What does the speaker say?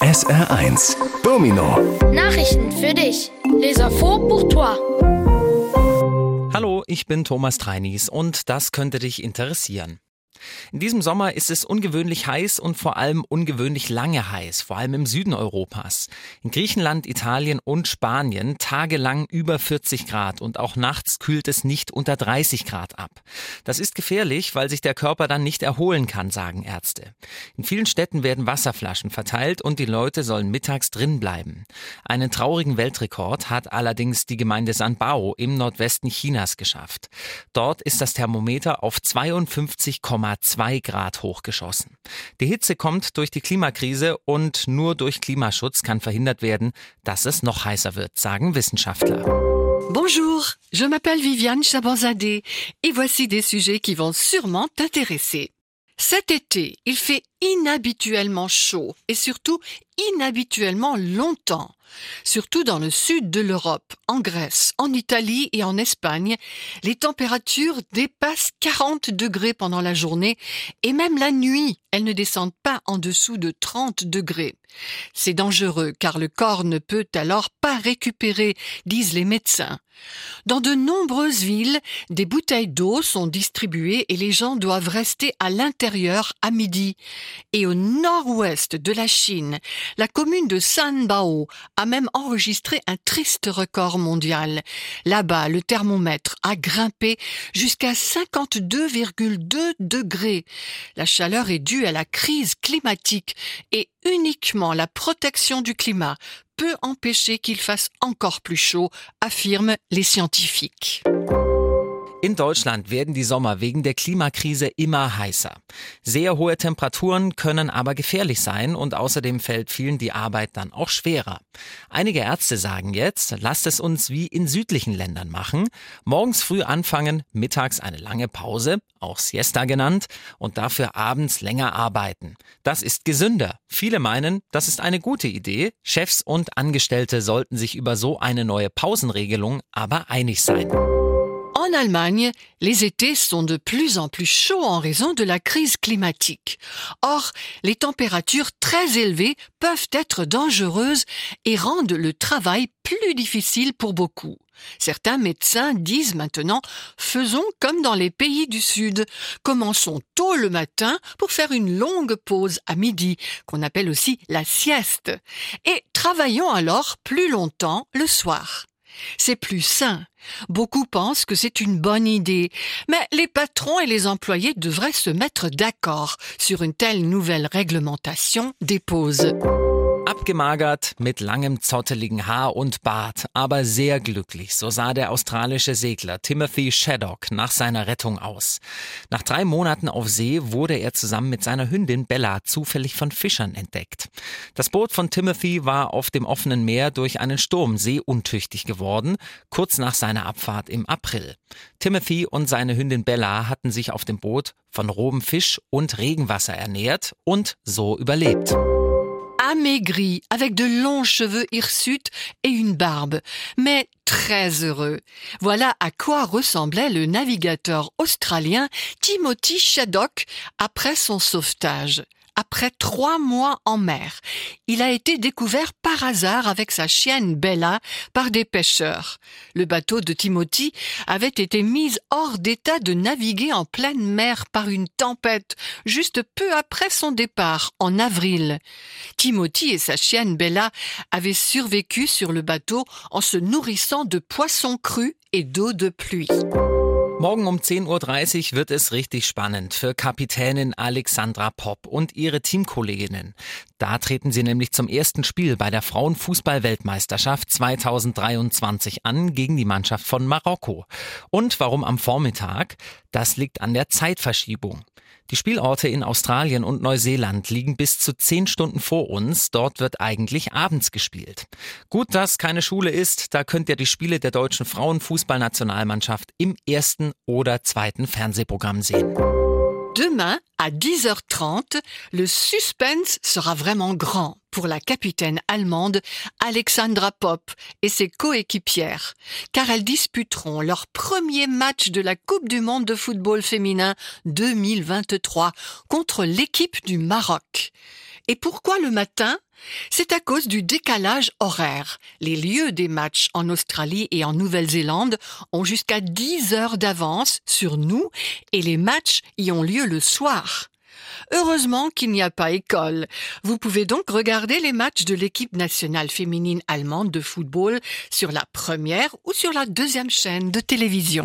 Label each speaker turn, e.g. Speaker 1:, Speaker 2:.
Speaker 1: SR1 Domino
Speaker 2: Nachrichten für dich. Les infos pour toi.
Speaker 3: Hallo, ich bin Thomas Treinis und das könnte dich interessieren. In diesem Sommer ist es ungewöhnlich heiß und vor allem ungewöhnlich lange heiß, vor allem im Süden Europas. In Griechenland, Italien und Spanien tagelang über 40 Grad und auch nachts kühlt es nicht unter 30 Grad ab. Das ist gefährlich, weil sich der Körper dann nicht erholen kann, sagen Ärzte. In vielen Städten werden Wasserflaschen verteilt und die Leute sollen mittags drin bleiben. Einen traurigen Weltrekord hat allerdings die Gemeinde Sanbao im Nordwesten Chinas geschafft. Dort ist das Thermometer auf 52, 2 Grad hochgeschossen. Die Hitze kommt durch die Klimakrise und nur durch Klimaschutz kann verhindert werden, dass es noch heißer wird, sagen Wissenschaftler.
Speaker 4: Bonjour, je m'appelle Viviane Chabanzadeh et voici des sujets qui vont sûrement t'intéresser. Cet été, il fait inhabituellement chaud et surtout inhabituellement longtemps, surtout dans le sud de l'Europe, en Grèce, en Italie et en Espagne. Les températures dépassent 40 degrés pendant la journée et même la nuit, elles ne descendent pas en dessous de 30 degrés. C'est dangereux car le corps ne peut alors pas récupérer, disent les médecins. Dans de nombreuses villes, des bouteilles d'eau sont distribuées et les gens doivent rester à l'intérieur à midi. Et au nord-ouest de la Chine, la commune de Sanbao a même enregistré un triste record mondial. Là-bas, le thermomètre a grimpé jusqu'à 52,2 degrés. La chaleur est due à la crise climatique et uniquement la protection du climat peut empêcher qu'il fasse encore plus chaud, affirment les scientifiques.
Speaker 3: In Deutschland werden die Sommer wegen der Klimakrise immer heißer. Sehr hohe Temperaturen können aber gefährlich sein und außerdem fällt vielen die Arbeit dann auch schwerer. Einige Ärzte sagen jetzt, lasst es uns wie in südlichen Ländern machen. Morgens früh anfangen, mittags eine lange Pause, auch Siesta genannt, und dafür abends länger arbeiten. Das ist gesünder. Viele meinen, das ist eine gute Idee. Chefs und Angestellte sollten sich über so eine neue Pausenregelung aber einig sein.
Speaker 4: En Allemagne, les étés sont de plus en plus chauds en raison de la crise climatique. Or, les températures très élevées peuvent être dangereuses et rendent le travail plus difficile pour beaucoup. Certains médecins disent maintenant faisons comme dans les pays du Sud. Commençons tôt le matin pour faire une longue pause à midi, qu'on appelle aussi la sieste, et travaillons alors plus longtemps le soir. C'est plus sain. Beaucoup pensent que c'est une bonne idée, mais les patrons et les employés devraient se mettre d'accord sur une telle nouvelle réglementation des pauses.
Speaker 3: Abgemagert, mit langem zotteligen Haar und Bart, aber sehr glücklich, so sah der australische Segler Timothy Shaddock nach seiner Rettung aus. Nach drei Monaten auf See wurde er zusammen mit seiner Hündin Bella zufällig von Fischern entdeckt. Das Boot von Timothy war auf dem offenen Meer durch einen Sturm seeuntüchtig geworden, kurz nach seiner Abfahrt im April. Timothy und seine Hündin Bella hatten sich auf dem Boot von rohem Fisch und Regenwasser ernährt und so überlebt.
Speaker 4: Amaigri, avec de longs cheveux hirsutes et une barbe, mais très heureux. Voilà à quoi ressemblait le navigateur australien Timothy Shaddock après son sauvetage après trois mois en mer. Il a été découvert par hasard avec sa chienne Bella par des pêcheurs. Le bateau de Timothy avait été mis hors d'état de naviguer en pleine mer par une tempête juste peu après son départ, en avril. Timothy et sa chienne Bella avaient survécu sur le bateau en se nourrissant de poissons crus et d'eau de pluie.
Speaker 3: Morgen um 10.30 Uhr wird es richtig spannend für Kapitänin Alexandra Popp und ihre Teamkolleginnen. Da treten sie nämlich zum ersten Spiel bei der Frauenfußball-Weltmeisterschaft 2023 an gegen die Mannschaft von Marokko. Und warum am Vormittag? Das liegt an der Zeitverschiebung. Die Spielorte in Australien und Neuseeland liegen bis zu zehn Stunden vor uns. Dort wird eigentlich abends gespielt. Gut, dass keine Schule ist. Da könnt ihr die Spiele der deutschen Frauenfußballnationalmannschaft im ersten oder zweiten Fernsehprogramm sehen.
Speaker 4: Demain, à 10h30, le suspense sera vraiment grand pour la capitaine allemande Alexandra Popp et ses coéquipières, car elles disputeront leur premier match de la Coupe du monde de football féminin 2023 contre l'équipe du Maroc. Et pourquoi le matin? C'est à cause du décalage horaire. Les lieux des matchs en Australie et en Nouvelle-Zélande ont jusqu'à 10 heures d'avance sur nous et les matchs y ont lieu le soir. Heureusement qu'il n'y a pas école. Vous pouvez donc regarder les matchs de l'équipe nationale féminine allemande de football sur la première ou sur la deuxième chaîne de télévision.